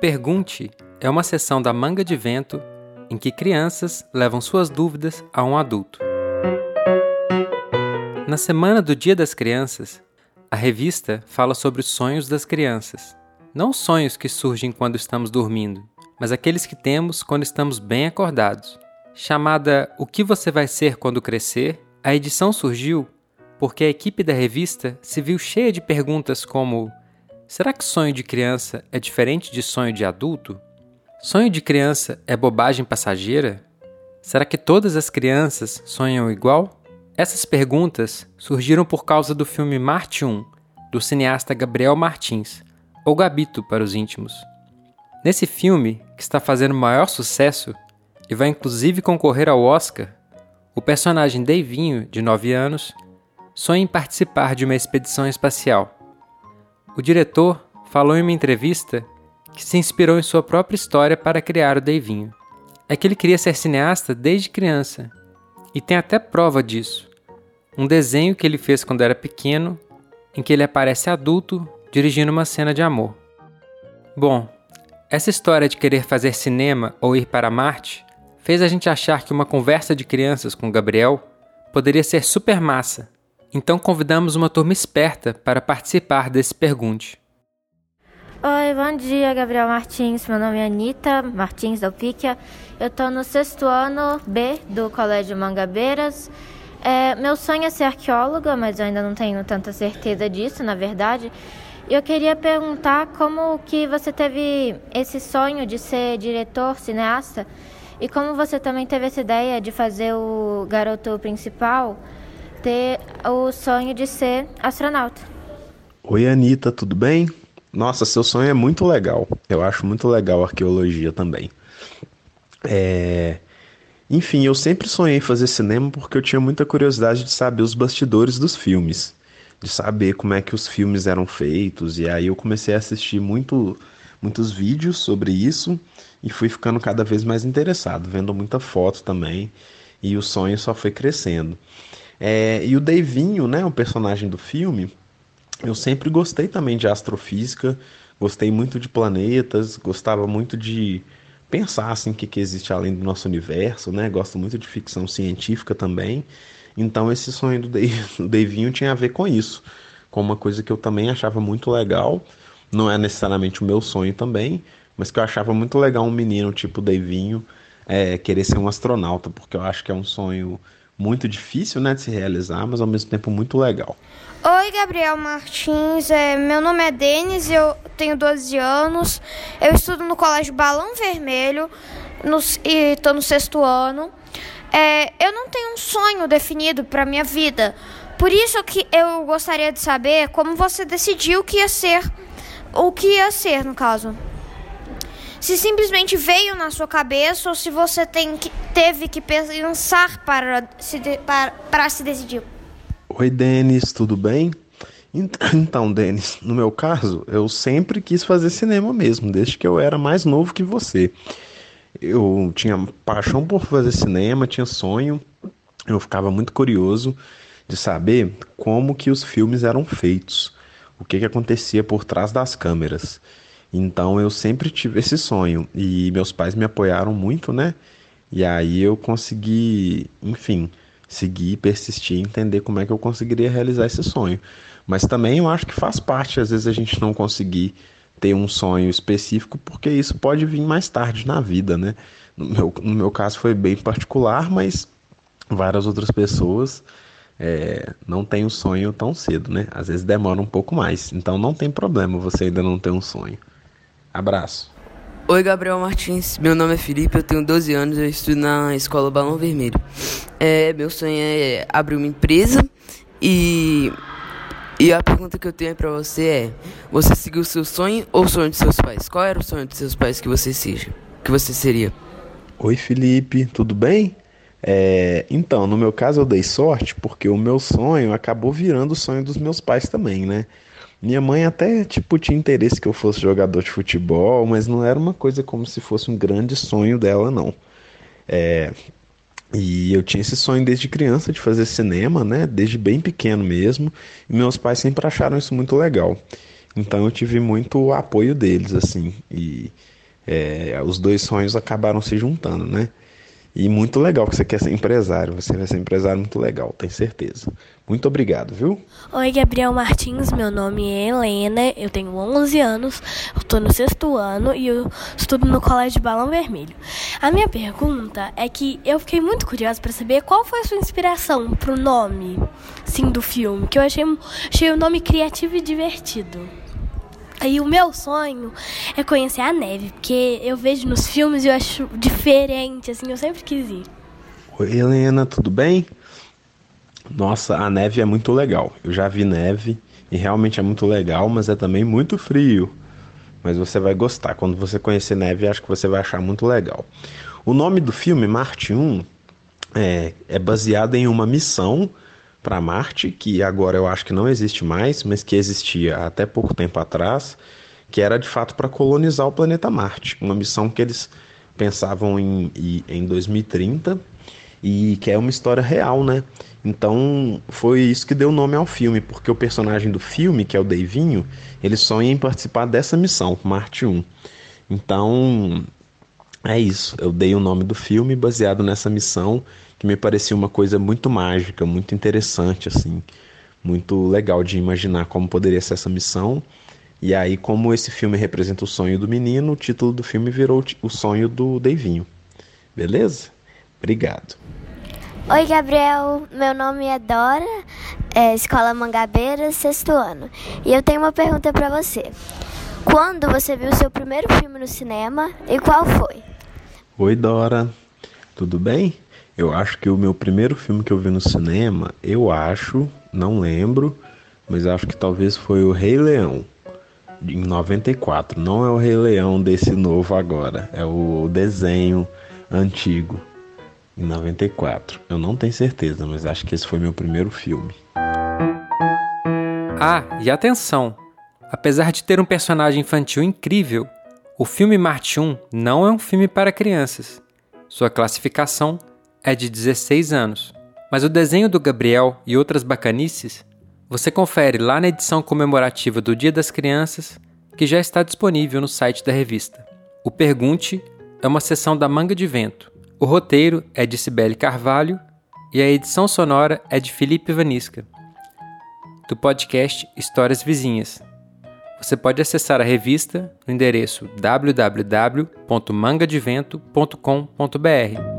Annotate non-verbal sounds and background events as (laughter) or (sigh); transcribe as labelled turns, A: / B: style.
A: Pergunte é uma sessão da Manga de Vento em que crianças levam suas dúvidas a um adulto. Na semana do Dia das Crianças, a revista fala sobre os sonhos das crianças. Não os sonhos que surgem quando estamos dormindo, mas aqueles que temos quando estamos bem acordados. Chamada O que você vai ser quando crescer, a edição surgiu porque a equipe da revista se viu cheia de perguntas como: será que sonho de criança é diferente de sonho de adulto? Sonho de criança é bobagem passageira? Será que todas as crianças sonham igual? Essas perguntas surgiram por causa do filme Marte 1, do cineasta Gabriel Martins, ou Gabito para os íntimos. Nesse filme, que está fazendo maior sucesso e vai inclusive concorrer ao Oscar, o personagem Davinho, de 9 anos, sonha em participar de uma expedição espacial. O diretor falou em uma entrevista que se inspirou em sua própria história para criar o Davinho. É que ele queria ser cineasta desde criança, e tem até prova disso. Um desenho que ele fez quando era pequeno, em que ele aparece adulto dirigindo uma cena de amor. Bom, essa história de querer fazer cinema ou ir para Marte fez a gente achar que uma conversa de crianças com Gabriel poderia ser super massa então convidamos uma turma esperta para participar desse Pergunte.
B: Oi, bom dia, Gabriel Martins. Meu nome é Anitta Martins da UPICA. Eu estou no sexto ano B do Colégio Mangabeiras. É, meu sonho é ser arqueóloga, mas eu ainda não tenho tanta certeza disso, na verdade. Eu queria perguntar como que você teve esse sonho de ser diretor, cineasta, e como você também teve essa ideia de fazer o garoto principal ter o sonho de ser astronauta.
C: Oi, Anitta, tudo bem? Nossa, seu sonho é muito legal. Eu acho muito legal arqueologia também. É... Enfim, eu sempre sonhei fazer cinema porque eu tinha muita curiosidade de saber os bastidores dos filmes, de saber como é que os filmes eram feitos, e aí eu comecei a assistir muito, muitos vídeos sobre isso e fui ficando cada vez mais interessado, vendo muita foto também, e o sonho só foi crescendo. É, e o Davinho, né, o personagem do filme, eu sempre gostei também de astrofísica, gostei muito de planetas, gostava muito de pensar assim o que, que existe além do nosso universo, né? Gosto muito de ficção científica também. Então esse sonho do, Davinho (laughs) tinha a ver com isso, com uma coisa que eu também achava muito legal. Não é necessariamente o meu sonho também, mas que eu achava muito legal um menino tipo Davinho é, querer ser um astronauta, porque eu acho que é um sonho muito difícil né, de se realizar, mas ao mesmo tempo muito legal.
D: Oi, Gabriel Martins. É, meu nome é Denis, eu tenho 12 anos. Eu estudo no Colégio Balão Vermelho no, e estou no sexto ano. É, eu não tenho um sonho definido para minha vida. Por isso que eu gostaria de saber como você decidiu que ia ser, o que ia ser, no caso se simplesmente veio na sua cabeça ou se você que, teve que pensar para se, de, para, para se decidir.
C: Oi, Denis, tudo bem? (laughs) Então, Denis, no meu caso, eu sempre quis fazer cinema mesmo, desde que eu era mais novo que você. Eu tinha paixão por fazer cinema, tinha sonho, eu ficava muito curioso de saber como que os filmes eram feitos, o que, que acontecia por trás das câmeras. Então eu sempre tive esse sonho e meus pais me apoiaram muito, né? E aí eu consegui, enfim, seguir, persistir, entender como é que eu conseguiria realizar esse sonho. Mas também eu acho que faz parte, às vezes, a gente não conseguir ter um sonho específico, porque isso pode vir mais tarde na vida, né? No meu, no meu caso foi bem particular, mas várias outras pessoas é, não têm um sonho tão cedo, né? Às vezes demora um pouco mais. Então não tem problema você ainda não ter um sonho. Abraço.
E: Oi, Gabriel Martins. Meu nome é Felipe, eu tenho 12 anos, eu estudo na escola Balão Vermelho. É, meu sonho é abrir uma empresa e. E a pergunta que eu tenho para você é: você seguiu o seu sonho ou o sonho de seus pais? Qual era o sonho de seus pais que você seja? Que você seria?
C: Oi, Felipe, tudo bem? É, então, no meu caso eu dei sorte porque o meu sonho acabou virando o sonho dos meus pais também, né? Minha mãe até, tipo, tinha interesse que eu fosse jogador de futebol, mas não era uma coisa como se fosse um grande sonho dela, não. É, e eu tinha esse sonho desde criança de fazer cinema, né? Desde bem pequeno mesmo. E meus pais sempre acharam isso muito legal. Então eu tive muito apoio deles, assim, e é, os dois sonhos acabaram se juntando, né? E muito legal que você quer ser empresário. Você vai ser empresário muito legal, tenho certeza. Muito obrigado, viu?
F: Oi, Gabriel Martins. Meu nome é Helena. Eu tenho 11 anos. Eu estou no sexto ano e eu estudo no Colégio Balão Vermelho. A minha pergunta é que eu fiquei muito curiosa para saber qual foi a sua inspiração para o nome, sim, do filme. Que eu achei, achei o nome criativo e divertido. E o meu sonho é conhecer a neve, porque eu vejo nos filmes e eu acho diferente, assim, eu sempre quis ir.
C: Oi, Helena, tudo bem? Nossa, a neve é muito legal. Eu já vi neve e realmente é muito legal, mas é também muito frio. Mas você vai gostar. Quando você conhecer neve, acho que você vai achar muito legal. O nome do filme, Marte 1, é, é baseado em uma missão para Marte, que agora eu acho que não existe mais, mas que existia até pouco tempo atrás, que era de fato para colonizar o planeta Marte. Uma missão que eles pensavam em, em 2030 e que é uma história real, né? Então foi isso que deu nome ao filme, porque o personagem do filme, que é o Davinho, ele sonha em participar dessa missão, Marte 1. Então é isso, eu dei o nome do filme baseado nessa missão que me parecia uma coisa muito mágica, muito interessante, assim, muito legal de imaginar como poderia ser essa missão. E aí, como esse filme representa o sonho do menino, o título do filme virou o sonho do Deivinho. Beleza? Obrigado.
G: Oi, Gabriel. Meu nome é Dora, é, Escola Mangabeira, sexto ano. E eu tenho uma pergunta para você. Quando você viu seu primeiro filme no cinema e qual foi?
C: Oi, Dora. Tudo bem? Eu acho que o meu primeiro filme que eu vi no cinema, eu acho, não lembro, mas acho que talvez foi o Rei Leão, em 94. Não é o Rei Leão desse novo agora, é o desenho antigo, em 94. Eu não tenho certeza, mas acho que esse foi meu primeiro filme.
A: Ah, e atenção! Apesar de ter um personagem infantil incrível, o filme Marte 1 não é um filme para crianças. Sua classificação é de 16 anos. Mas o desenho do Gabriel e outras bacanices você confere lá na edição comemorativa do Dia das Crianças, que já está disponível no site da revista. O Pergunte é uma sessão da Manga de Vento. O roteiro é de Cibele Carvalho e a edição sonora é de Felipe Vanisca, do podcast Histórias Vizinhas. Você pode acessar a revista no endereço www.mangadevento.com.br